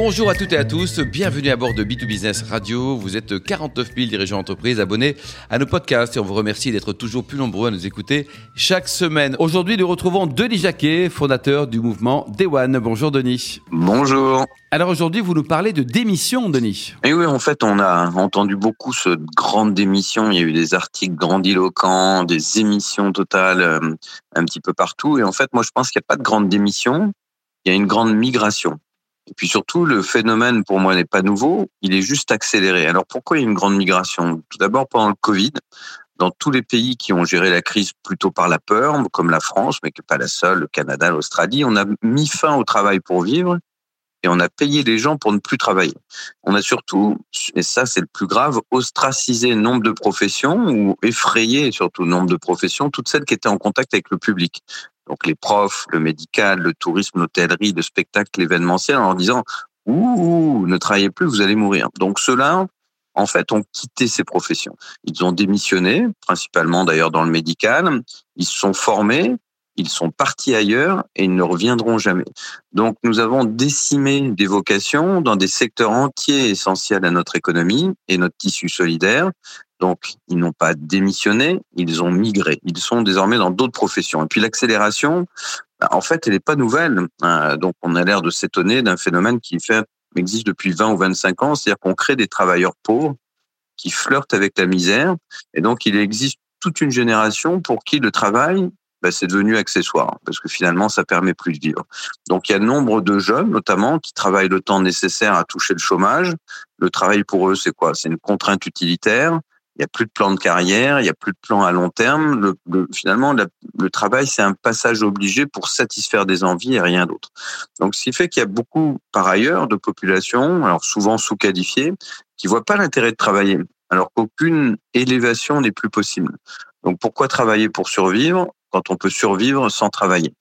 Bonjour à toutes et à tous, bienvenue à bord de B2Business Radio. Vous êtes 49 000 dirigeants d'entreprise abonnés à nos podcasts et on vous remercie d'être toujours plus nombreux à nous écouter chaque semaine. Aujourd'hui, nous retrouvons Denis Jacquet, fondateur du mouvement Day One. Bonjour Denis. Bonjour. Alors aujourd'hui, vous nous parlez de démission, Denis. Et oui, en fait, on a entendu beaucoup ce grande démission. Il y a eu des articles grandiloquents, des émissions totales euh, un petit peu partout. Et en fait, moi, je pense qu'il n'y a pas de grande démission. Il y a une grande migration. Et puis surtout, le phénomène pour moi n'est pas nouveau, il est juste accéléré. Alors pourquoi il y a une grande migration? Tout d'abord pendant le Covid, dans tous les pays qui ont géré la crise plutôt par la peur, comme la France, mais que pas la seule, le Canada, l'Australie, on a mis fin au travail pour vivre et on a payé les gens pour ne plus travailler. On a surtout, et ça c'est le plus grave, ostracisé nombre de professions ou effrayé surtout nombre de professions, toutes celles qui étaient en contact avec le public donc les profs, le médical, le tourisme, l'hôtellerie, le spectacle, l'événementiel, en leur disant ouh, ne travaillez plus, vous allez mourir. Donc ceux-là, en fait, ont quitté ces professions. Ils ont démissionné, principalement d'ailleurs dans le médical. Ils se sont formés, ils sont partis ailleurs et ils ne reviendront jamais. Donc nous avons décimé des vocations dans des secteurs entiers essentiels à notre économie et notre tissu solidaire. Donc, ils n'ont pas démissionné, ils ont migré. Ils sont désormais dans d'autres professions. Et puis l'accélération, bah, en fait, elle n'est pas nouvelle. Hein. Donc, on a l'air de s'étonner d'un phénomène qui existe depuis 20 ou 25 ans, c'est-à-dire qu'on crée des travailleurs pauvres qui flirtent avec la misère. Et donc, il existe toute une génération pour qui le travail, bah, c'est devenu accessoire, parce que finalement, ça permet plus de vivre. Donc, il y a nombre de jeunes, notamment, qui travaillent le temps nécessaire à toucher le chômage. Le travail pour eux, c'est quoi? C'est une contrainte utilitaire il n'y a plus de plan de carrière, il n'y a plus de plan à long terme. Le, finalement, le travail, c'est un passage obligé pour satisfaire des envies et rien d'autre. Donc, ce qui fait qu'il y a beaucoup, par ailleurs, de populations, alors souvent sous-qualifiées, qui voient pas l'intérêt de travailler, alors qu'aucune élévation n'est plus possible. Donc, pourquoi travailler pour survivre? Quand on peut survivre sans travailler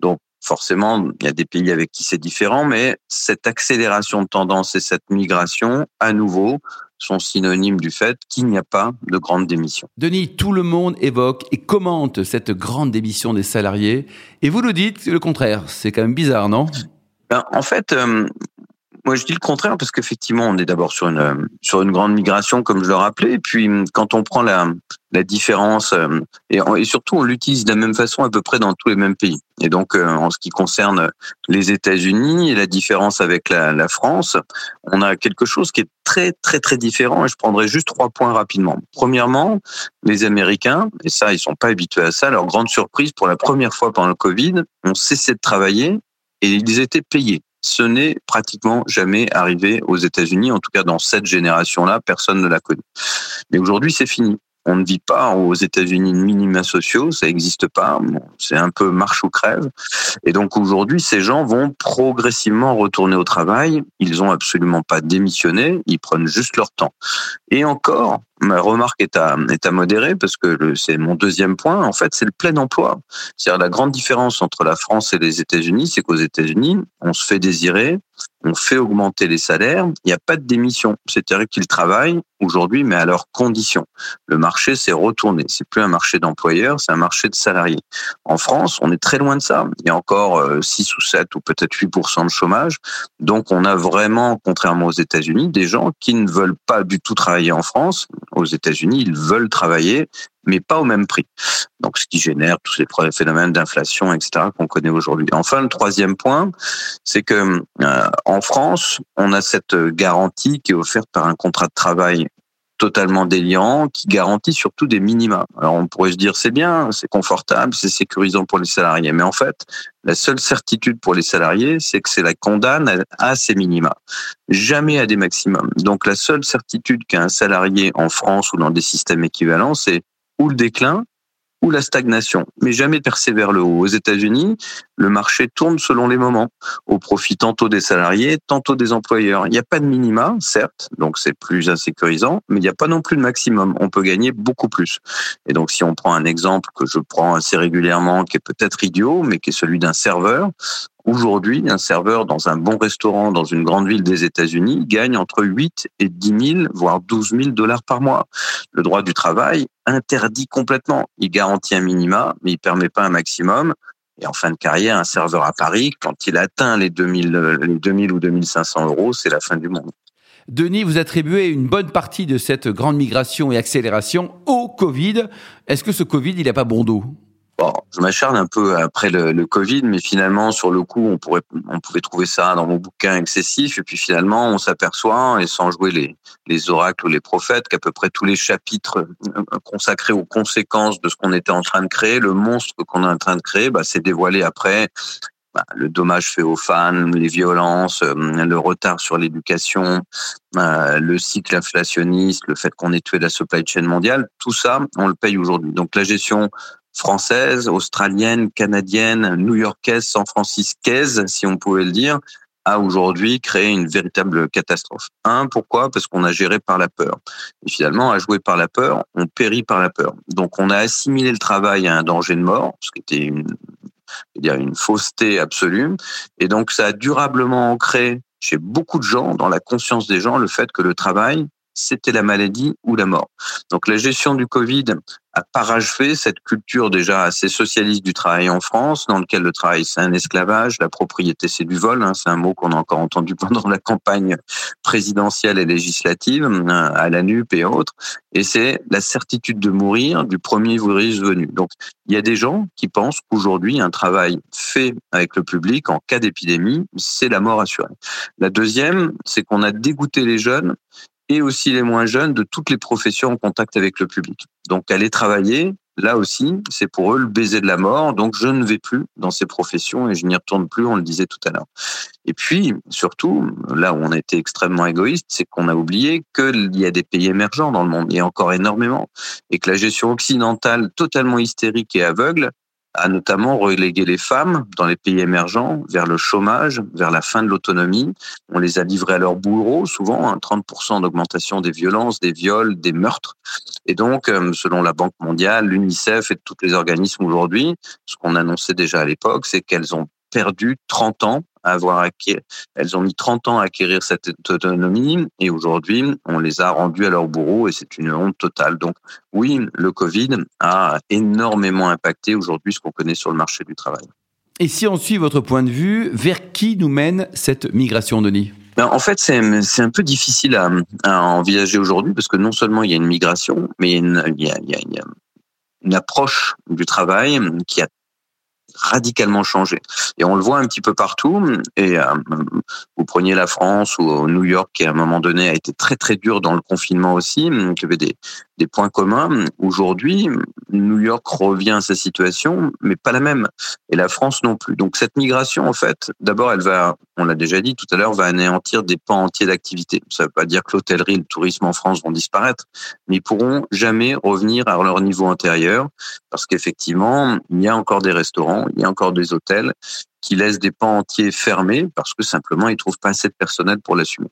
Donc, forcément, il y a des pays avec qui c'est différent, mais cette accélération de tendance et cette migration, à nouveau, sont synonymes du fait qu'il n'y a pas de grande démission. Denis, tout le monde évoque et commente cette grande démission des salariés, et vous nous dites le contraire. C'est quand même bizarre, non? Ben, En fait, euh, moi, je dis le contraire parce qu'effectivement, on est d'abord sur une sur une grande migration, comme je le rappelais. Et puis, quand on prend la la différence euh, et, surtout, on l'utilise de la même façon à peu près dans tous les mêmes pays. Et donc, euh, en ce qui concerne les États-Unis et la différence avec la, la France, on a quelque chose qui est très très très différent. Et je prendrai juste trois points rapidement. Premièrement, les Américains, et ça, ils sont pas habitués à ça. Leur grande surprise, pour la première fois pendant le Covid, ont cessé de travailler et ils étaient payés ce n'est pratiquement jamais arrivé aux États-Unis. En tout cas, dans cette génération-là, personne ne l'a connu. Mais aujourd'hui, c'est fini. On ne vit pas aux États-Unis de minima sociaux, ça n'existe pas. c'est un peu marche ou crève. Et donc aujourd'hui, ces gens vont progressivement retourner au travail. Ils ont absolument pas démissionné, ils prennent juste leur temps. Et encore, ma remarque est à, est à modérer parce que c'est mon deuxième point. En fait, c'est le plein emploi. C'est-à-dire la grande différence entre la France et les États-Unis, c'est qu'aux États-Unis, on se fait désirer, on fait augmenter les salaires, il n'y a pas de démission. C'est-à-dire qu'ils travaillent aujourd'hui, mais à leurs conditions. Le marché s'est retourné. C'est plus un marché d'employeurs, c'est un marché de salariés. En France, on est très loin de ça. Il y a encore 6 euh, ou 7 ou peut-être 8% de chômage. Donc, on a vraiment, contrairement aux États-Unis, des gens qui ne veulent pas du tout travailler en France. Aux États-Unis, ils veulent travailler, mais pas au même prix. Donc, ce qui génère tous ces phénomènes d'inflation, etc., qu'on connaît aujourd'hui. Enfin, le troisième point, c'est que euh, en France, on a cette garantie qui est offerte par un contrat de travail totalement délirant qui garantit surtout des minima. Alors on pourrait se dire c'est bien, c'est confortable, c'est sécurisant pour les salariés, mais en fait la seule certitude pour les salariés, c'est que c'est la condamne à ces minima, jamais à des maximums. Donc la seule certitude qu'a un salarié en France ou dans des systèmes équivalents, c'est ou le déclin ou la stagnation, mais jamais percer vers le haut. Aux États-Unis, le marché tourne selon les moments, au profit tantôt des salariés, tantôt des employeurs. Il n'y a pas de minima, certes, donc c'est plus insécurisant, mais il n'y a pas non plus de maximum. On peut gagner beaucoup plus. Et donc, si on prend un exemple que je prends assez régulièrement, qui est peut-être idiot, mais qui est celui d'un serveur, Aujourd'hui, un serveur dans un bon restaurant dans une grande ville des États-Unis gagne entre 8 et 10 000, voire 12 000 dollars par mois. Le droit du travail interdit complètement. Il garantit un minima, mais il permet pas un maximum. Et en fin de carrière, un serveur à Paris, quand il atteint les 2000, les 2000 ou 2500 euros, c'est la fin du monde. Denis, vous attribuez une bonne partie de cette grande migration et accélération au Covid. Est-ce que ce Covid, il n'a pas bon dos? Bon, je m'acharne un peu après le, Covid, mais finalement, sur le coup, on pourrait, on pouvait trouver ça dans mon bouquin excessif, et puis finalement, on s'aperçoit, et sans jouer les, les oracles ou les prophètes, qu'à peu près tous les chapitres euh, consacrés aux conséquences de ce qu'on était en train de créer, le monstre qu'on est en train de créer, bah, s'est dévoilé après. Bah, le dommage fait aux fans, les violences, euh, le retard sur l'éducation, euh, le cycle inflationniste, le fait qu'on ait tué la supply chain mondiale, tout ça, on le paye aujourd'hui. Donc la gestion française, australienne, canadienne, new-yorkaise, san-franciscaise, si on pouvait le dire, a aujourd'hui créé une véritable catastrophe. Un, pourquoi? Parce qu'on a géré par la peur. Et finalement, à jouer par la peur, on périt par la peur. Donc, on a assimilé le travail à un danger de mort, ce qui était une, dire une fausseté absolue. Et donc, ça a durablement ancré chez beaucoup de gens, dans la conscience des gens, le fait que le travail, c'était la maladie ou la mort. Donc la gestion du Covid a parachevé cette culture déjà assez socialiste du travail en France, dans lequel le travail c'est un esclavage, la propriété c'est du vol, hein, c'est un mot qu'on a encore entendu pendant la campagne présidentielle et législative, hein, à la NUP et autres, et c'est la certitude de mourir du premier virus venu. Donc il y a des gens qui pensent qu'aujourd'hui un travail fait avec le public en cas d'épidémie, c'est la mort assurée. La deuxième, c'est qu'on a dégoûté les jeunes et aussi les moins jeunes de toutes les professions en contact avec le public. Donc aller travailler, là aussi, c'est pour eux le baiser de la mort. Donc je ne vais plus dans ces professions et je n'y retourne plus, on le disait tout à l'heure. Et puis, surtout, là où on a été extrêmement égoïste, c'est qu'on a oublié qu'il y a des pays émergents dans le monde, et encore énormément, et que la gestion occidentale totalement hystérique et aveugle a notamment relégué les femmes dans les pays émergents vers le chômage, vers la fin de l'autonomie. On les a livrées à leur bourreaux, souvent, 30% hein, d'augmentation des violences, des viols, des meurtres. Et donc, euh, selon la Banque mondiale, l'UNICEF et tous les organismes aujourd'hui, ce qu'on annonçait déjà à l'époque, c'est qu'elles ont perdu 30 ans avoir acquis, elles ont mis 30 ans à acquérir cette autonomie et aujourd'hui, on les a rendues à leur bourreau et c'est une honte totale. Donc oui, le Covid a énormément impacté aujourd'hui ce qu'on connaît sur le marché du travail. Et si on suit votre point de vue, vers qui nous mène cette migration, Denis? Ben, en fait, c'est un peu difficile à, envisager aujourd'hui parce que non seulement il y a une migration, mais il y a, il y a, il y a une approche du travail qui a radicalement changé. Et on le voit un petit peu partout. Et euh, vous preniez la France ou New York qui à un moment donné a été très très dur dans le confinement aussi, des points communs. Aujourd'hui, New York revient à sa situation, mais pas la même. Et la France non plus. Donc cette migration, en fait, d'abord, elle va, on l'a déjà dit tout à l'heure, va anéantir des pans entiers d'activité. Ça ne veut pas dire que l'hôtellerie, le tourisme en France vont disparaître, mais ils pourront jamais revenir à leur niveau antérieur, parce qu'effectivement, il y a encore des restaurants, il y a encore des hôtels qui laissent des pans entiers fermés parce que simplement ils trouvent pas assez de personnel pour l'assumer.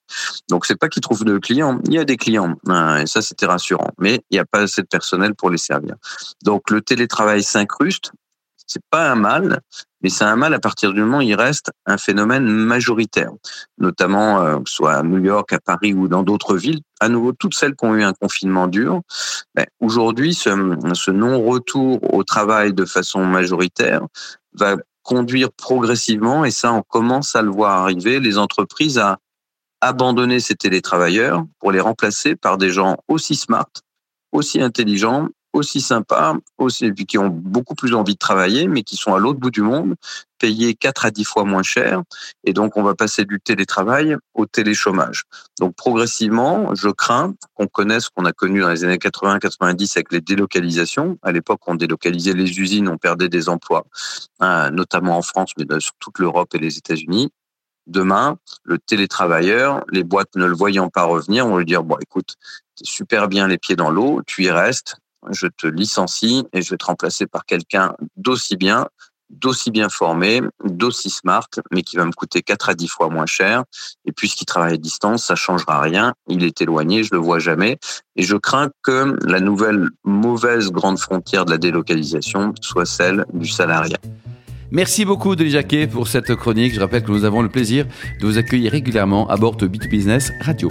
Donc c'est pas qu'ils trouvent de clients, il y a des clients hein, et ça c'était rassurant, mais il n'y a pas assez de personnel pour les servir. Donc le télétravail s'incruste, c'est pas un mal, mais c'est un mal à partir du moment où il reste un phénomène majoritaire, notamment euh, soit à New York, à Paris ou dans d'autres villes. À nouveau, toutes celles qui ont eu un confinement dur. Ben, Aujourd'hui, ce, ce non-retour au travail de façon majoritaire va conduire progressivement, et ça, on commence à le voir arriver, les entreprises à abandonner ces télétravailleurs pour les remplacer par des gens aussi smart, aussi intelligents aussi sympas, aussi, qui ont beaucoup plus envie de travailler, mais qui sont à l'autre bout du monde, payés 4 à 10 fois moins cher. Et donc, on va passer du télétravail au téléchômage. Donc, progressivement, je crains qu'on connaisse ce qu'on a connu dans les années 80-90 avec les délocalisations. À l'époque, on délocalisait les usines, on perdait des emplois, hein, notamment en France, mais sur toute l'Europe et les États-Unis. Demain, le télétravailleur, les boîtes ne le voyant pas revenir, on lui dire, bon, écoute, super bien les pieds dans l'eau, tu y restes, je te licencie et je vais te remplacer par quelqu'un d'aussi bien, d'aussi bien formé, d'aussi smart, mais qui va me coûter 4 à 10 fois moins cher. Et puisqu'il travaille à distance, ça changera rien. Il est éloigné, je le vois jamais. Et je crains que la nouvelle mauvaise grande frontière de la délocalisation soit celle du salariat. Merci beaucoup Denis pour cette chronique. Je rappelle que nous avons le plaisir de vous accueillir régulièrement à bord de B2Business Radio.